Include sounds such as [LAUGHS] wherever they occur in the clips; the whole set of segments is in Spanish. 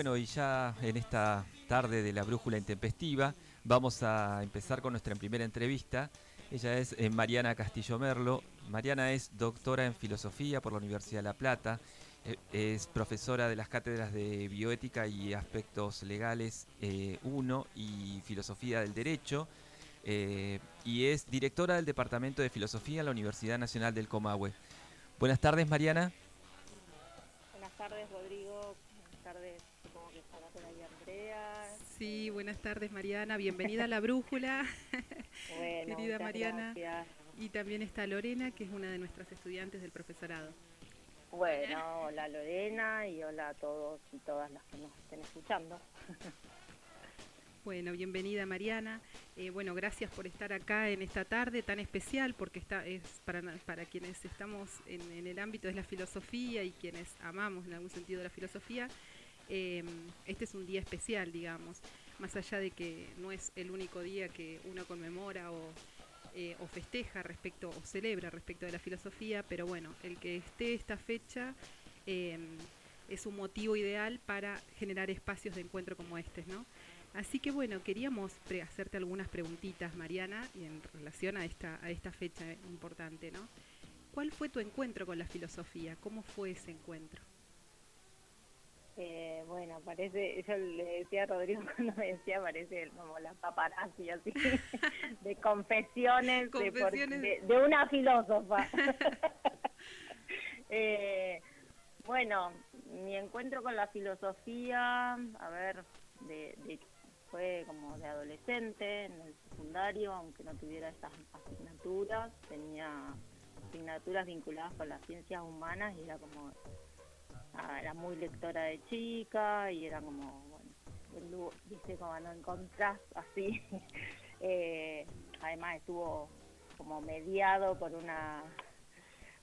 Bueno, y ya en esta tarde de la brújula intempestiva vamos a empezar con nuestra primera entrevista. Ella es eh, Mariana Castillo Merlo. Mariana es doctora en filosofía por la Universidad de La Plata. Eh, es profesora de las cátedras de bioética y aspectos legales 1 eh, y filosofía del derecho. y es directora del Departamento de Filosofía en la Universidad Nacional del Comahue. Buenas tardes, Mariana. Buenas tardes, Rodrigo. Buenas tardes, por ahí Andrea. Sí, buenas tardes, Mariana. Bienvenida a La Brújula. [LAUGHS] Bueno, Querida Mariana. Gracias. Y también está Lorena, que es una de nuestras estudiantes del profesorado. Bueno, hola Lorena y hola a todos y todas las que nos estén escuchando. [LAUGHS] Bueno, bienvenida Mariana. Eh, bueno, gracias por estar acá en esta tarde tan especial, porque está, es para, para quienes estamos en, el ámbito de la filosofía y quienes amamos en algún sentido la filosofía. Eh, este es un día especial, digamos, más allá de que no es el único día que uno conmemora o, eh, festeja respecto o celebra respecto de la filosofía, pero bueno, el que esté esta fecha es un motivo ideal para generar espacios de encuentro como este, ¿no? Así que bueno, queríamos hacerte algunas preguntitas, Mariana, y en relación a esta, a esta fecha importante, ¿no? ¿Cuál fue tu encuentro con la filosofía? ¿Cómo fue ese encuentro? Eh, bueno, parece, yo le decía a Rodrigo [LAUGHS] cuando me decía, parece como la paparazzi así, [LAUGHS] de confesiones, De, una filósofa. [LAUGHS] eh, bueno, mi encuentro con la filosofía, a ver, de, de fue como de adolescente, en el secundario, aunque no tuviera estas asignaturas, tenía asignaturas vinculadas con las ciencias humanas y era como, era muy lectora de chica y era como, bueno, dice como no encontrás así. [LAUGHS] Eh, además estuvo como mediado por una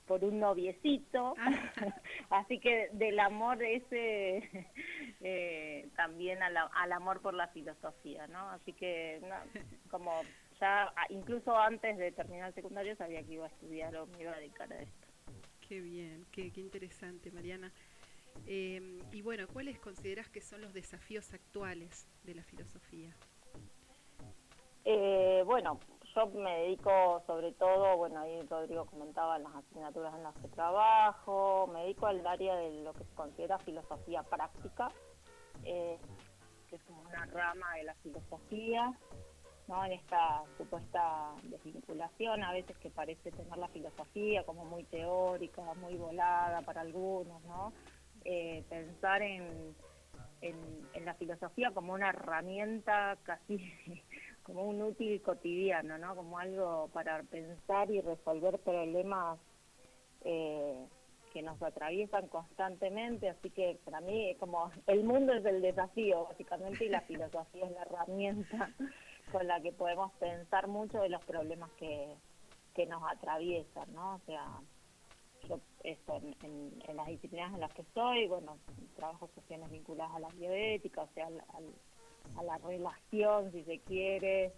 por un noviecito, ah. [LAUGHS] así que del amor ese [LAUGHS] eh, también al, amor por la filosofía, ¿no? Así que como ya incluso antes de terminar el secundario sabía que iba a estudiar o me iba a dedicar a esto. Qué bien, qué, qué interesante, Mariana. Eh, y bueno, ¿cuáles consideras que son los desafíos actuales de la filosofía? Eh, bueno, yo me dedico sobre todo, bueno, ahí Rodrigo comentaba las asignaturas en las que trabajo, me dedico al área de lo que se considera filosofía práctica, eh, que es una rama de la filosofía, ¿no? En esta supuesta desvinculación a veces que parece tener la filosofía como muy teórica, muy volada para algunos, ¿no? Eh, pensar en, en la filosofía como una herramienta casi [LAUGHS] como un útil cotidiano, ¿no? Como algo para pensar y resolver problemas eh, que nos atraviesan constantemente, así que para mí como el mundo es el desafío básicamente y la [LAUGHS] filosofía es la herramienta con la que podemos pensar mucho de los problemas que, que nos atraviesan, ¿no? O sea, yo eso, en, las disciplinas en las que estoy, bueno, trabajo sesiones vinculadas a la bioética, o sea, a la relación, si se quiere,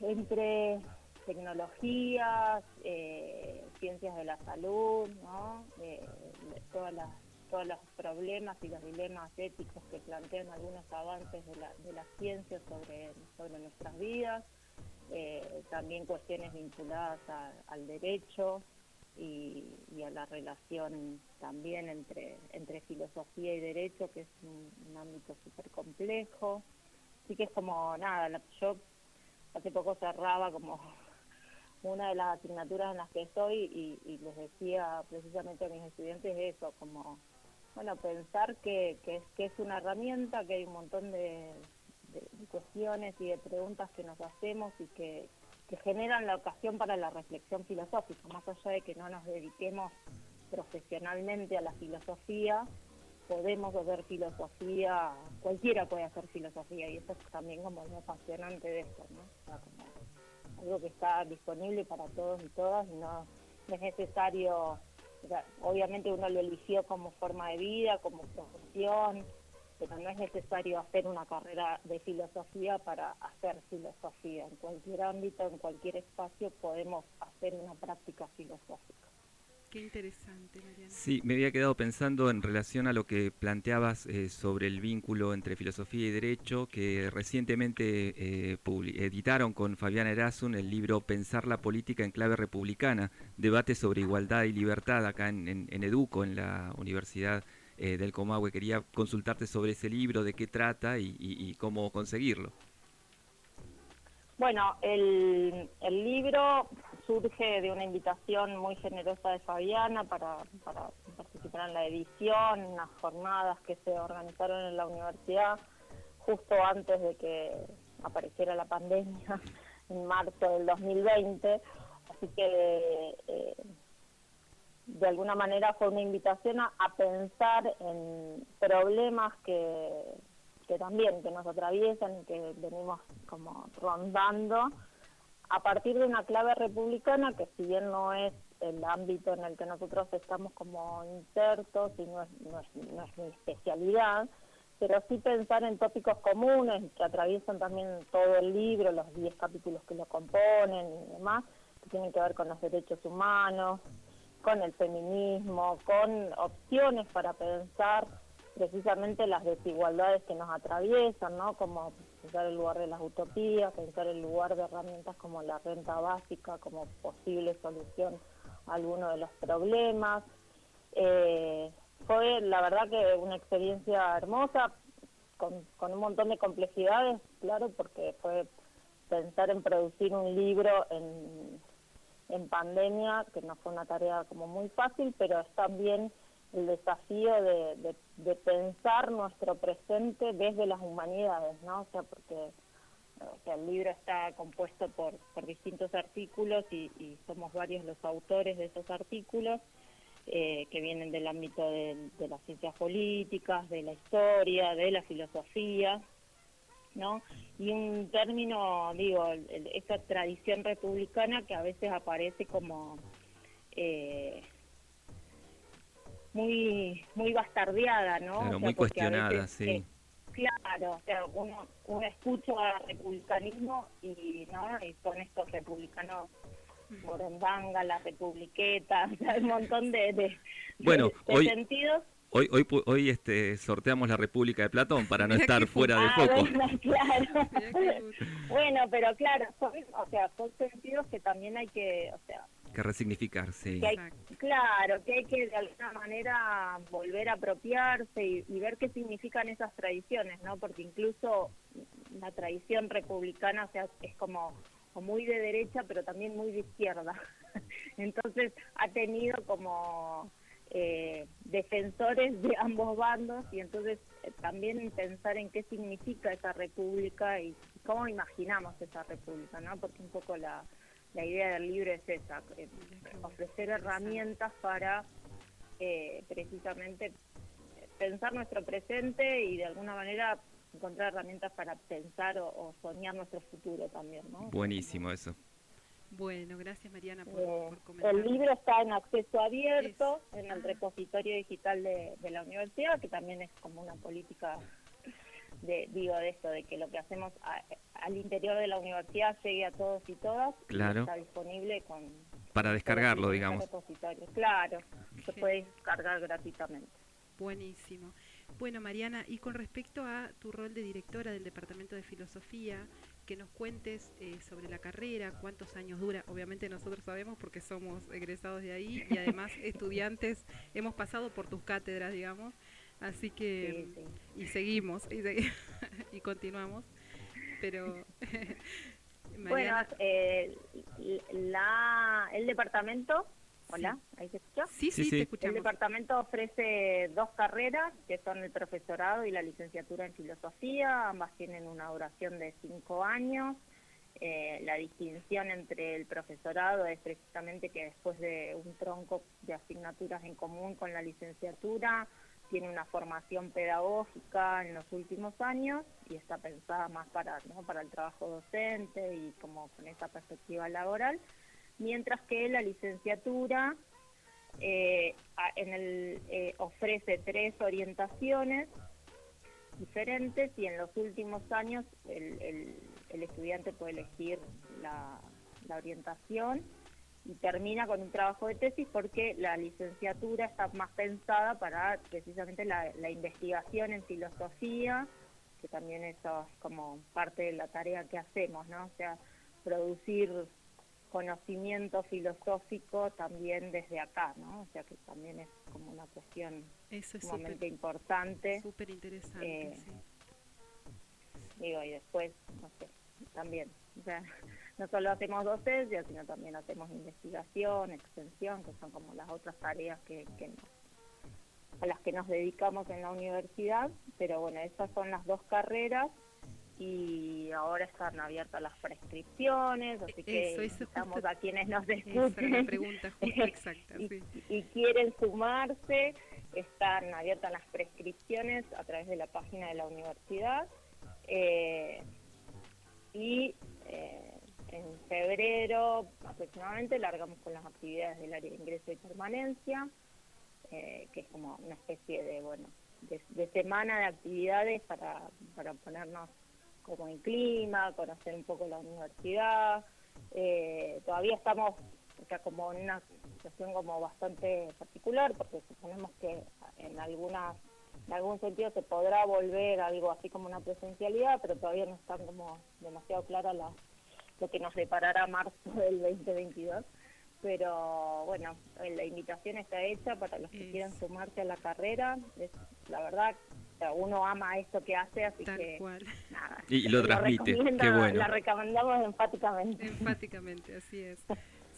entre tecnologías, eh, ciencias de la salud, ¿no? Eh, todas las, todos los problemas y los dilemas éticos que plantean algunos avances de la, de la ciencia sobre, sobre nuestras vidas, eh, también cuestiones vinculadas al derecho, y, a la relación también entre, entre filosofía y derecho, que es un, ámbito súper complejo. Así que es como nada, yo hace poco cerraba como [LAUGHS] una de las asignaturas en las que estoy y, les decía precisamente a mis estudiantes eso, como, bueno, pensar que, que, que es una herramienta, que hay un montón de cuestiones y de preguntas que nos hacemos y que, que generan la ocasión para la reflexión filosófica, más allá de que no nos dediquemos profesionalmente a la filosofía, podemos hacer filosofía, cualquiera puede hacer filosofía y eso es también como lo apasionante de esto, ¿no? O sea, como algo que está disponible para todos y todas y no, es necesario, obviamente uno lo eligió como forma de vida, como profesión, pero no es necesario hacer una carrera de filosofía para hacer filosofía. En cualquier ámbito, en cualquier espacio podemos hacer una práctica filosófica. Qué interesante, Mariana. Sí, me había quedado pensando en relación a lo que planteabas eh, sobre el vínculo entre filosofía y derecho, que recientemente eh, editaron con Fabián Erasun el libro Pensar la política en clave republicana, debate sobre igualdad y libertad acá en, Educo, en la Universidad eh, del Comahue. Quería consultarte sobre ese libro, de qué trata y, cómo conseguirlo. Bueno, el, el libro surge de una invitación muy generosa de Fabiana para, participar en la edición, en unas jornadas que se organizaron en la universidad justo antes de que apareciera la pandemia [LAUGHS] en marzo del 2020. Así que eh, de alguna manera fue una invitación a, pensar en problemas que, que también que nos atraviesan que venimos como rondando a partir de una clave republicana que si bien no es el ámbito en el que nosotros estamos como insertos y no es, no es, no es mi especialidad, pero sí pensar en tópicos comunes que atraviesan también todo el libro, los 10 capítulos que lo componen y demás, que tienen que ver con los derechos humanos, con el feminismo, con opciones para pensar precisamente las desigualdades que nos atraviesan, ¿no? Como pensar el lugar de las utopías, pensar el lugar de herramientas como la renta básica como posible solución a alguno de los problemas. Eh, fue la verdad que una experiencia hermosa, con, con un montón de complejidades, claro, porque fue pensar en producir un libro en, en pandemia, que no fue una tarea como muy fácil, pero es también el desafío de, de, pensar nuestro presente desde las humanidades, ¿no? O sea, porque el libro está compuesto por, por distintos artículos y, somos varios los autores de esos artículos eh, que vienen del ámbito de, las ciencias políticas, de la historia, de la filosofía, ¿no? Y un término, digo, esa tradición republicana que a veces aparece como... Eh, muy muy bastardeada, ¿no? muy cuestionada, sí. Eh, claro, o sea, uno, uno escucha republicanismo y, ¿no? y son estos republicanos Morondanga, la republiqueta, [LAUGHS] o sea, un montón de, de, bueno, hoy, sentidos. Hoy, hoy, hoy este, sorteamos la República de Platón para no [LAUGHS] estar fuera de foco. Bueno, [LAUGHS] claro. bueno, pero claro, son, o sea, son sentidos que también hay que, o sea, que resignificar, sí. claro, que hay que de alguna manera volver a apropiarse y, ver qué significan esas tradiciones, ¿no? Porque incluso la tradición republicana o sea, es como, muy de derecha, pero también muy de izquierda. [LAUGHS] Entonces ha tenido como eh, defensores de [LAUGHS] ambos bandos y entonces eh, también pensar en qué significa esa república y cómo imaginamos esa república, ¿no? Porque un poco la la idea del libro es esa, eh, ofrecer herramientas para eh, precisamente pensar nuestro presente y de alguna manera encontrar herramientas para pensar o, soñar nuestro futuro también. ¿no? Buenísimo eso. Bueno, gracias Mariana por, eh, comentar. El libro está en acceso abierto en el repositorio digital de, de la universidad, que también es como una política de, digo, de esto, de que lo que hacemos al interior de la universidad llegue a todos y todas. Claro. está disponible con... Para descargarlo, digamos. Claro, se puede descargar gratuitamente. Buenísimo. Bueno, Mariana, y con respecto a tu rol de directora del Departamento de Filosofía, que nos cuentes eh, sobre la carrera, cuántos años dura. Obviamente nosotros sabemos porque somos egresados de ahí y además [LAUGHS] estudiantes, hemos pasado por tus cátedras, digamos. Así que, y seguimos, y, [LAUGHS] continuamos. Pero, [LAUGHS] bueno, eh, la, el departamento, hola, ¿ahí se escucha? Sí, sí, te escuchamos. El departamento ofrece dos carreras, que son el profesorado y la licenciatura en filosofía, ambas tienen una duración de cinco años. Eh, la distinción entre el profesorado es precisamente que después de un tronco de asignaturas en común con la licenciatura, tiene una formación pedagógica en los últimos años y está pensada más para, para el trabajo docente y como con esa perspectiva laboral, mientras que la licenciatura eh, en el, eh, ofrece tres orientaciones diferentes y en los últimos años el, el, estudiante puede elegir la, la orientación y termina con un trabajo de tesis porque la licenciatura está más pensada para precisamente la, investigación en filosofía, que también eso es como parte de la tarea que hacemos, ¿no? O sea, producir conocimiento filosófico también desde acá, ¿no? O sea que también es como una cuestión sumamente importante. Súper interesante, eh, Digo, y después, no sé, también, o sea, [LAUGHS] no solo hacemos docencia, sino también hacemos investigación, extensión, que son como las otras tareas que, a las que nos dedicamos en la universidad, pero bueno, esas son las dos carreras y ahora están abiertas las prescripciones, así que estamos a quienes nos escuchen. pregunta [LAUGHS] exacta, y, quieren sumarse, están abiertas las prescripciones a través de la página de la universidad eh, y eh, en febrero aproximadamente largamos con las actividades del área de ingreso y permanencia, eh, que es como una especie de, bueno, de, semana de actividades para, para ponernos como en clima, conocer un poco la universidad. Eh, todavía estamos o sea, como en una situación como bastante particular, porque suponemos que en algunas en algún sentido se podrá volver algo así como una presencialidad, pero todavía no están como demasiado claras las lo que nos deparará marzo [LAUGHS] del 2022. Pero bueno, la invitación está hecha para los que quieran sumarse a la carrera. Es, la verdad, uno ama esto que hace, así que nada. Y, lo transmite, qué bueno. La recomendamos enfáticamente. Enfáticamente, así es.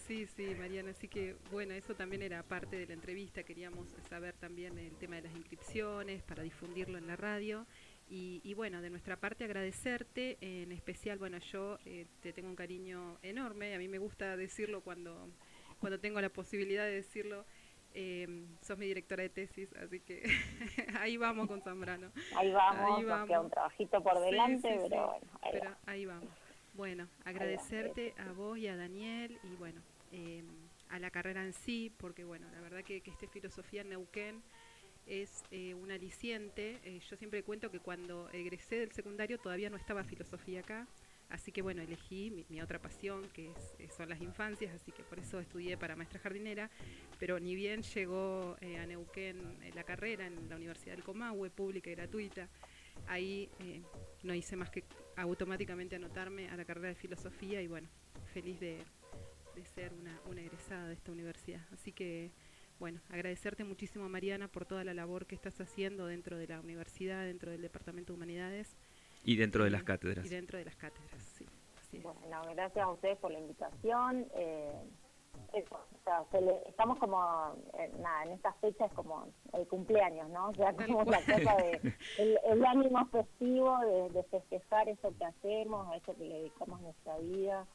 Sí, sí, Mariana, así que bueno, eso también era parte de la entrevista, queríamos saber también el tema de las inscripciones para difundirlo en la radio y, bueno, de nuestra parte agradecerte, en especial, bueno, yo eh, te tengo un cariño enorme, a mí me gusta decirlo cuando, cuando tengo la posibilidad de decirlo. Eh, sos mi directora de tesis, así que [LAUGHS] ahí vamos con Zambrano. Ahí vamos, ahí vamos. queda un trabajito por delante, pero bueno. Ahí, pero ahí vamos. Bueno, agradecerte a vos y a Daniel y bueno, eh, a la carrera en sí, porque bueno, la verdad que, que este filosofía en Neuquén es eh, un aliciente. Eh, yo siempre cuento que cuando egresé del secundario todavía no estaba filosofía acá, así que bueno, elegí mi, otra pasión, que es, son las infancias, así que por eso estudié para maestra jardinera, pero ni bien llegó eh, a Neuquén la carrera en la Universidad del Comahue, pública y gratuita, ahí no hice más que automáticamente anotarme a la carrera de filosofía y bueno, feliz de, ser una, una egresada de esta universidad. Así que bueno, agradecerte muchísimo, Mariana, por toda la labor que estás haciendo dentro de la universidad, dentro del Departamento de Humanidades. Y dentro de las cátedras. Y dentro de las cátedras, sí. Bueno, gracias a ustedes por la invitación. Eh, estamos como, eh, nada, en estas fechas como el cumpleaños, ¿no? O sea, como la cosa de [LAUGHS] el, ánimo festivo de, de, festejar eso que hacemos, a eso que le dedicamos nuestra vida.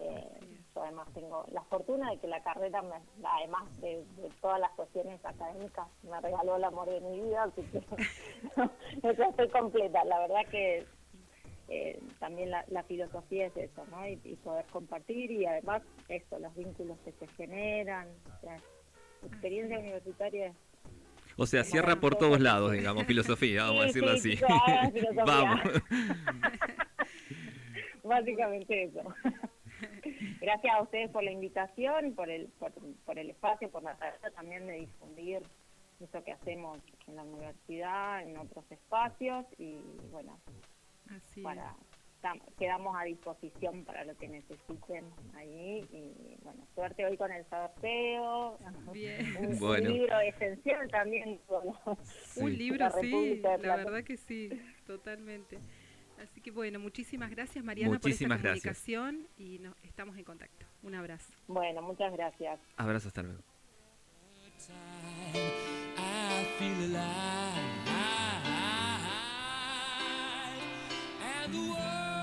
Eh, yo además tengo la fortuna de que la carrera, además de, todas las cuestiones académicas, me regaló el amor de mi vida, así que [LAUGHS] estoy completa. La verdad que eh, también la, filosofía es eso, ¿no? Y, poder compartir y además eso, los vínculos que se generan, o experiencia universitaria o sea, cierra por todos lados, digamos, filosofía, vamos a decirlo así. [LAUGHS] vamos. [LAUGHS] Básicamente eso. [LAUGHS] Gracias a ustedes por la invitación, por el, por, el espacio, por la tarea también de difundir eso que hacemos en la universidad, en otros espacios y bueno, para quedamos a disposición para lo que necesiten ahí y bueno, suerte hoy con el sorteo. Un, libro esencial también. [LAUGHS] Un libro, sí, la verdad que sí, totalmente. Así que bueno, muchísimas gracias Mariana por esta comunicación y nos, estamos en contacto. Un abrazo. Bueno, muchas gracias. Abrazo, hasta luego. the world.